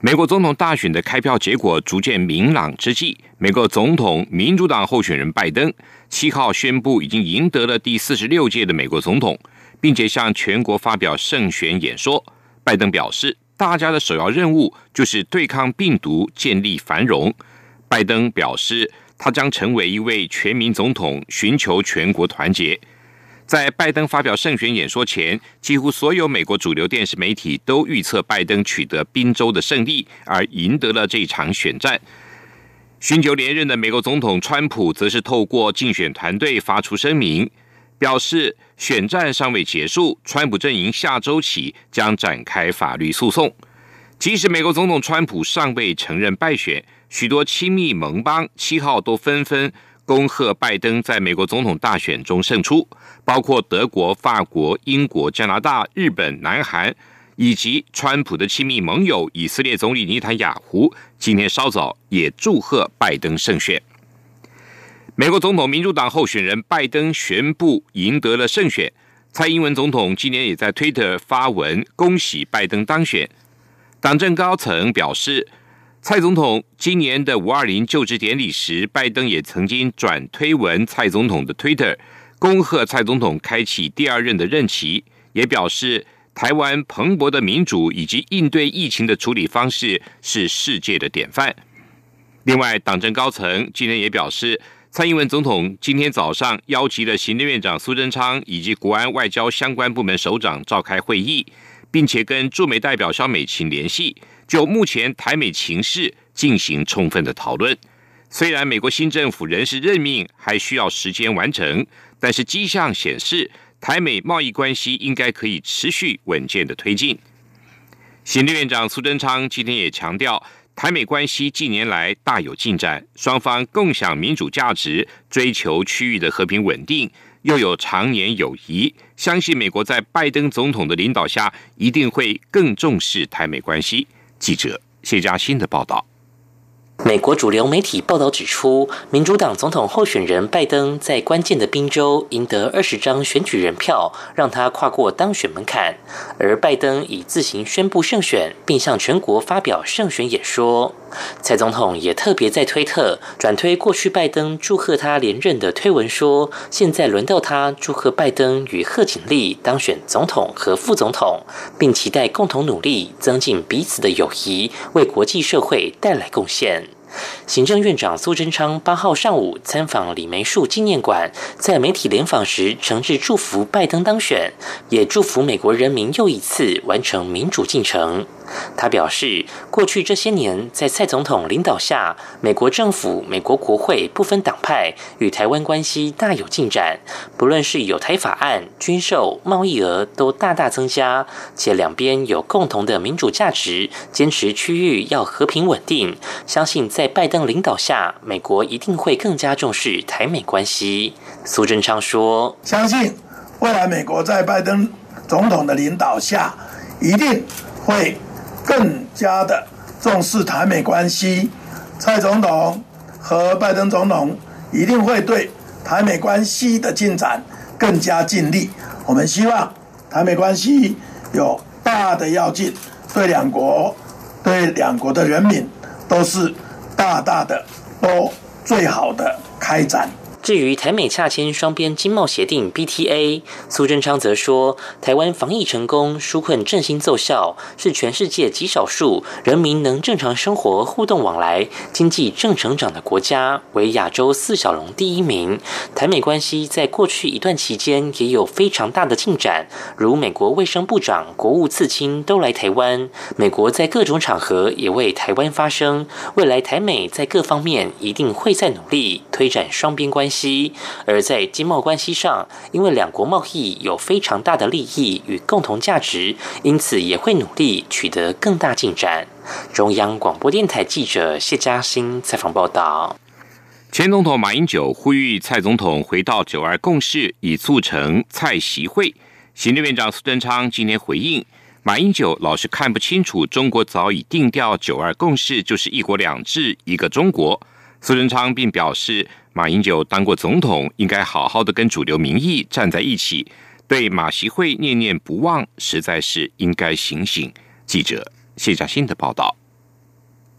美国总统大选的开票结果逐渐明朗之际，美国总统民主党候选人拜登七号宣布已经赢得了第四十六届的美国总统，并且向全国发表胜选演说。拜登表示，大家的首要任务就是对抗病毒，建立繁荣。拜登表示，他将成为一位全民总统，寻求全国团结。在拜登发表胜选演说前，几乎所有美国主流电视媒体都预测拜登取得宾州的胜利，而赢得了这场选战。寻求连任的美国总统川普则是透过竞选团队发出声明，表示选战尚未结束，川普阵营下周起将展开法律诉讼。即使美国总统川普尚未承认败选，许多亲密盟邦七号都纷纷。恭贺拜登在美国总统大选中胜出，包括德国、法国、英国、加拿大、日本、南韩，以及川普的亲密盟友以色列总理尼坦雅胡。今天稍早也祝贺拜登胜选。美国总统民主党候选人拜登宣布赢得了胜选，蔡英文总统今年也在推特发文恭喜拜登当选。党政高层表示。蔡总统今年的五二零就职典礼时，拜登也曾经转推文蔡总统的 Twitter，恭贺蔡总统开启第二任的任期，也表示台湾蓬勃的民主以及应对疫情的处理方式是世界的典范。另外，党政高层今天也表示，蔡英文总统今天早上邀集了行政院长苏贞昌以及国安外交相关部门首长召开会议，并且跟驻美代表肖美琴联系。就目前台美情势进行充分的讨论。虽然美国新政府人事任命还需要时间完成，但是迹象显示，台美贸易关系应该可以持续稳健的推进。行政院长苏贞昌今天也强调，台美关系近年来大有进展，双方共享民主价值，追求区域的和平稳定，又有常年友谊。相信美国在拜登总统的领导下，一定会更重视台美关系。记者谢佳欣的报道。美国主流媒体报道指出，民主党总统候选人拜登在关键的宾州赢得二十张选举人票，让他跨过当选门槛。而拜登已自行宣布胜选，并向全国发表胜选演说。蔡总统也特别在推特转推过去拜登祝贺他连任的推文，说现在轮到他祝贺拜登与贺锦丽当选总统和副总统，并期待共同努力，增进彼此的友谊，为国际社会带来贡献。行政院长苏贞昌八号上午参访李梅树纪念馆，在媒体联访时诚挚祝福拜登当选，也祝福美国人民又一次完成民主进程。他表示，过去这些年，在蔡总统领导下，美国政府、美国国会不分党派，与台湾关系大有进展。不论是有台法案、军售、贸易额，都大大增加，且两边有共同的民主价值，坚持区域要和平稳定。相信在拜登领导下，美国一定会更加重视台美关系。苏贞昌说：“相信未来美国在拜登总统的领导下，一定会。”更加的重视台美关系，蔡总统和拜登总统一定会对台美关系的进展更加尽力。我们希望台美关系有大的要进，对两国、对两国的人民都是大大的、都最好的开展。至于台美洽签双边经贸协定 BTA，苏贞昌则说，台湾防疫成功，纾困振兴奏效，是全世界极少数人民能正常生活、互动往来、经济正成长的国家，为亚洲四小龙第一名。台美关系在过去一段期间也有非常大的进展，如美国卫生部长、国务次卿都来台湾，美国在各种场合也为台湾发声。未来台美在各方面一定会再努力推展双边关系。而在经贸关系上，因为两国贸易有非常大的利益与共同价值，因此也会努力取得更大进展。中央广播电台记者谢嘉欣采访报道。前总统马英九呼吁蔡总统回到九二共识，以促成蔡习会。行政院长苏贞昌今天回应，马英九老是看不清楚，中国早已定调九二共识就是一国两制，一个中国。苏贞昌并表示，马英九当过总统，应该好好的跟主流民意站在一起，对马习会念念不忘，实在是应该醒醒。记者谢嘉欣的报道。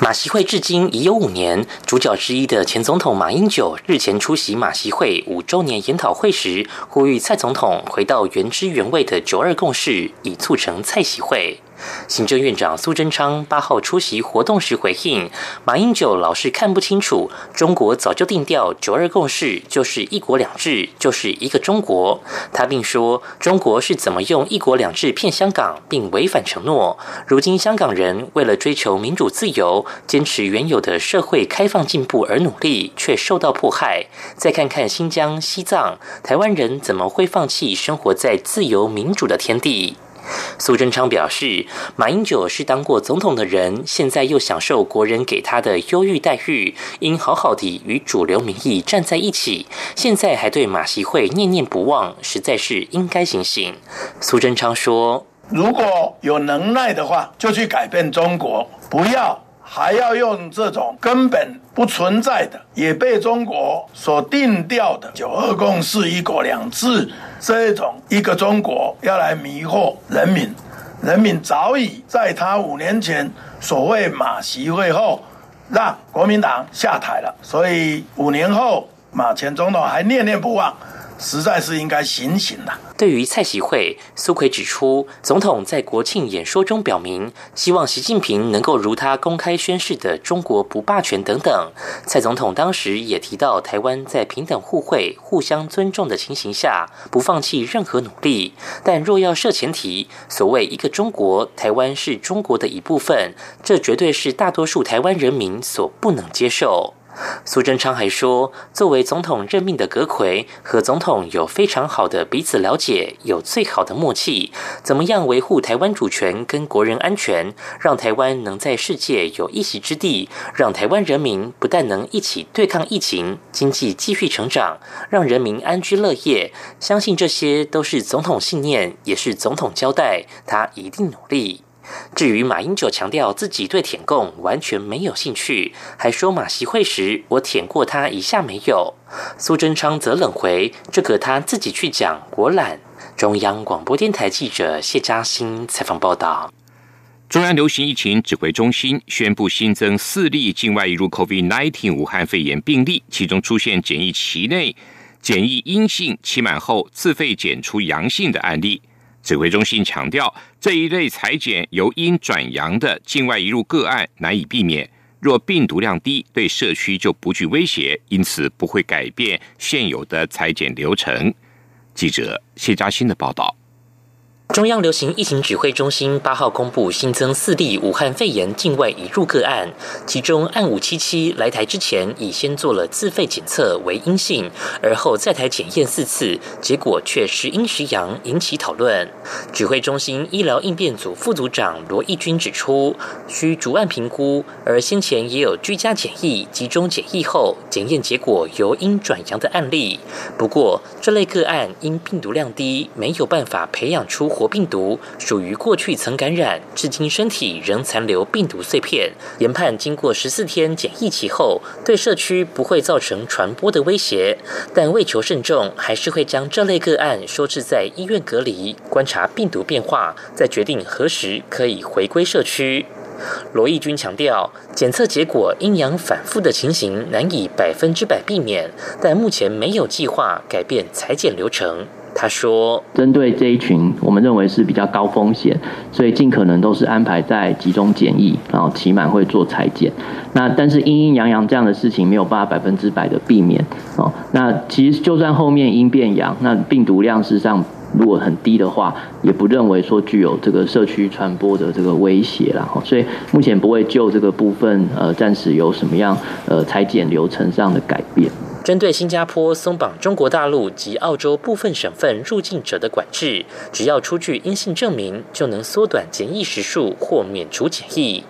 马习会至今已有五年，主角之一的前总统马英九日前出席马习会五周年研讨会时，呼吁蔡总统回到原汁原味的九二共识，以促成蔡习会。行政院长苏贞昌八号出席活动时回应：“马英九老是看不清楚，中国早就定调‘九二共识’就是一国两制，就是一个中国。”他并说：“中国是怎么用一国两制骗香港，并违反承诺？如今香港人为了追求民主自由，坚持原有的社会开放进步而努力，却受到迫害。再看看新疆、西藏，台湾人怎么会放弃生活在自由民主的天地？”苏贞昌表示，马英九是当过总统的人，现在又享受国人给他的优裕待遇，应好好地与主流民意站在一起。现在还对马习会念念不忘，实在是应该醒醒。苏贞昌说：“如果有能耐的话，就去改变中国，不要。”还要用这种根本不存在的、也被中国所定调的“九二共识”“一国两制”这种一个中国，要来迷惑人民。人民早已在他五年前所谓马习会后，让国民党下台了。所以五年后，马前总统还念念不忘。实在是应该醒醒了。对于蔡习会，苏奎指出，总统在国庆演说中表明，希望习近平能够如他公开宣誓的“中国不霸权”等等。蔡总统当时也提到，台湾在平等互惠、互相尊重的情形下，不放弃任何努力。但若要设前提，所谓一个中国，台湾是中国的一部分，这绝对是大多数台湾人民所不能接受。苏贞昌还说，作为总统任命的阁魁和总统有非常好的彼此了解，有最好的默契。怎么样维护台湾主权跟国人安全，让台湾能在世界有一席之地，让台湾人民不但能一起对抗疫情，经济继续成长，让人民安居乐业。相信这些都是总统信念，也是总统交代，他一定努力。至于马英九强调自己对舔共完全没有兴趣，还说马习会时我舔过他一下没有。苏贞昌则冷回：“这个他自己去讲，我懒。”中央广播电台记者谢嘉欣采访报道。中央流行疫情指挥中心宣布新增四例境外移入 COVID-19 武汉肺炎病例，其中出现检疫期内检疫阴性，期满后自费检出阳性的案例。指挥中心强调，这一类裁剪由阴转阳的境外移入个案难以避免。若病毒量低，对社区就不具威胁，因此不会改变现有的裁剪流程。记者谢嘉欣的报道。中央流行疫情指挥中心八号公布新增四例武汉肺炎境外移入个案，其中案五七七来台之前已先做了自费检测为阴性，而后在台检验四次，结果却时阴时阳，引起讨论。指挥中心医疗应变组副组长罗义军指出，需逐案评估，而先前也有居家检疫、集中检疫后检验结果由阴转阳的案例，不过这类个案因病毒量低，没有办法培养出。活病毒属于过去曾感染，至今身体仍残留病毒碎片。研判经过十四天检疫期后，对社区不会造成传播的威胁，但为求慎重，还是会将这类个案收治在医院隔离，观察病毒变化，再决定何时可以回归社区。罗义军强调，检测结果阴阳反复的情形难以百分之百避免，但目前没有计划改变裁剪流程。他说：“针对这一群，我们认为是比较高风险，所以尽可能都是安排在集中检疫，然后起码会做裁剪。那但是阴阴阳阳这样的事情没有办法百分之百的避免哦。那其实就算后面阴变阳，那病毒量事实上如果很低的话，也不认为说具有这个社区传播的这个威胁啦。所以目前不会就这个部分呃暂时有什么样呃裁剪流程上的改变。”针对新加坡松绑中国大陆及澳洲部分省份入境者的管制，只要出具阴性证明，就能缩短检疫时数或免除检疫。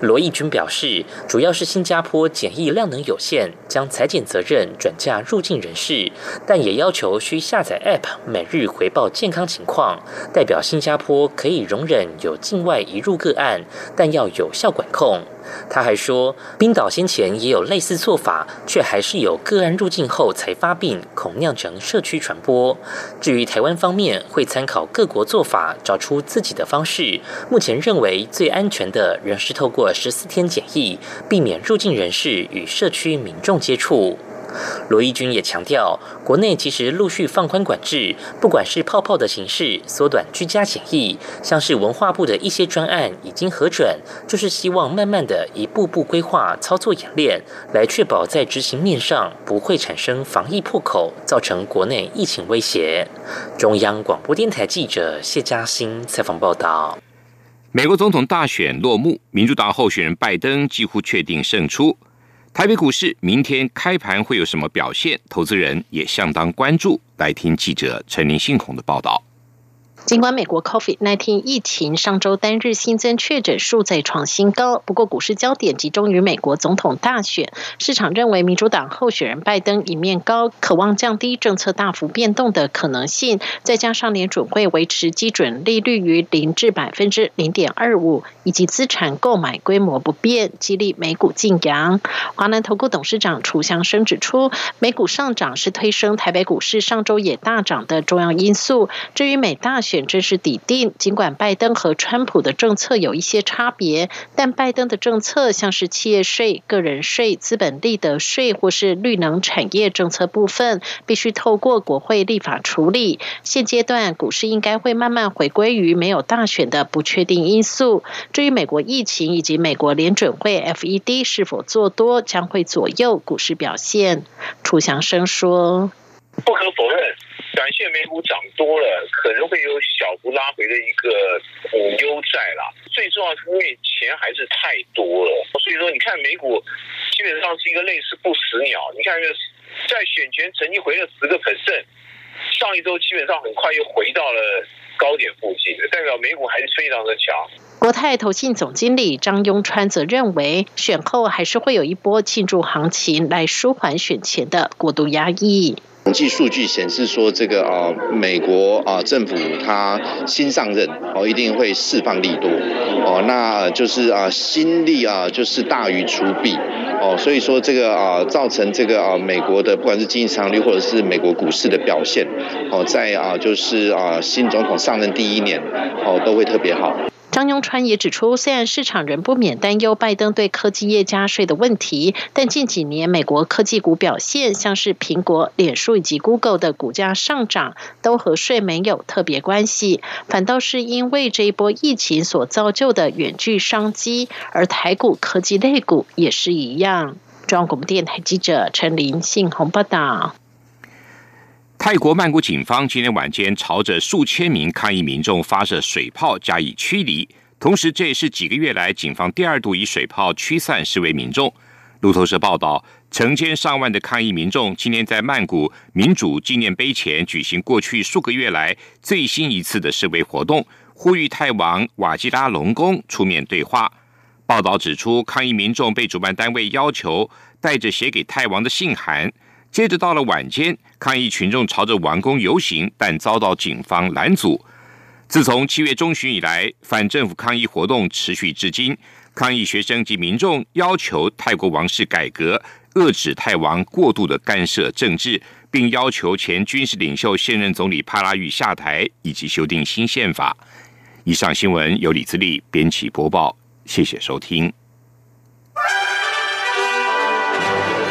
罗义军表示，主要是新加坡检疫量能有限，将裁剪责任转嫁入境人士，但也要求需下载 App，每日回报健康情况。代表新加坡可以容忍有境外移入个案，但要有效管控。他还说，冰岛先前也有类似做法，却还是有个案入境后才发病，恐酿成社区传播。至于台湾方面，会参考各国做法，找出自己的方式。目前认为最安全的仍是透过十四天检疫，避免入境人士与社区民众接触。罗义军也强调，国内其实陆续放宽管制，不管是泡泡的形式、缩短居家检疫，像是文化部的一些专案已经核准，就是希望慢慢的一步步规划、操作演练，来确保在执行面上不会产生防疫破口，造成国内疫情威胁。中央广播电台记者谢嘉欣采访报道。美国总统大选落幕，民主党候选人拜登几乎确定胜出。台北股市明天开盘会有什么表现？投资人也相当关注。来听记者陈林信宏的报道。尽管美国 COVID-19 疫情上周单日新增确诊数再创新高，不过股市焦点集中于美国总统大选。市场认为民主党候选人拜登一面高，渴望降低政策大幅变动的可能性，再加上联准会维持基准利率于零至百分之零点二五，以及资产购买规模不变，激励美股晋阳。华南投顾董事长楚祥生指出，美股上涨是推升台北股市上周也大涨的重要因素。至于美大选，正式抵定。尽管拜登和川普的政策有一些差别，但拜登的政策像是企业税、个人税、资本利得税或是绿能产业政策部分，必须透过国会立法处理。现阶段股市应该会慢慢回归于没有大选的不确定因素。至于美国疫情以及美国联准会 FED 是否做多，将会左右股市表现。楚祥生说：“不可否认。”短线美股涨多了，可能会有小幅拉回的一个股优债啦。最重要是因为钱还是太多了，所以说你看美股基本上是一个类似不死鸟。你看，在选前曾经回了十个百分上一周基本上很快又回到了高点附近，代表美股还是非常的强。国泰投信总经理张庸川则认为，选后还是会有一波庆祝行情来舒缓选前的过度压抑。统计数据显示说，这个啊，美国啊政府他新上任哦，一定会释放利多哦，那就是啊新利啊就是大于出币哦，所以说这个啊造成这个啊美国的不管是经济增长率或者是美国股市的表现哦，在啊就是啊新总统上任第一年哦都会特别好。张永川也指出，虽然市场仍不免担忧拜登对科技业加税的问题，但近几年美国科技股表现，像是苹果、脸书以及 Google 的股价上涨，都和税没有特别关系，反倒是因为这一波疫情所造就的远距商机，而台股科技类股也是一样。中央广播电台记者陈林信鸿报道。泰国曼谷警方今天晚间朝着数千名抗议民众发射水炮加以驱离，同时这也是几个月来警方第二度以水炮驱散示威民众。路透社报道，成千上万的抗议民众今天在曼谷民主纪念碑前举行过去数个月来最新一次的示威活动，呼吁泰王瓦基拉隆功出面对话。报道指出，抗议民众被主办单位要求带着写给泰王的信函。接着到了晚间，抗议群众朝着王宫游行，但遭到警方拦阻。自从七月中旬以来，反政府抗议活动持续至今。抗议学生及民众要求泰国王室改革，遏制泰王过度的干涉政治，并要求前军事领袖、现任总理帕拉育下台，以及修订新宪法。以上新闻由李自力编辑播报，谢谢收听。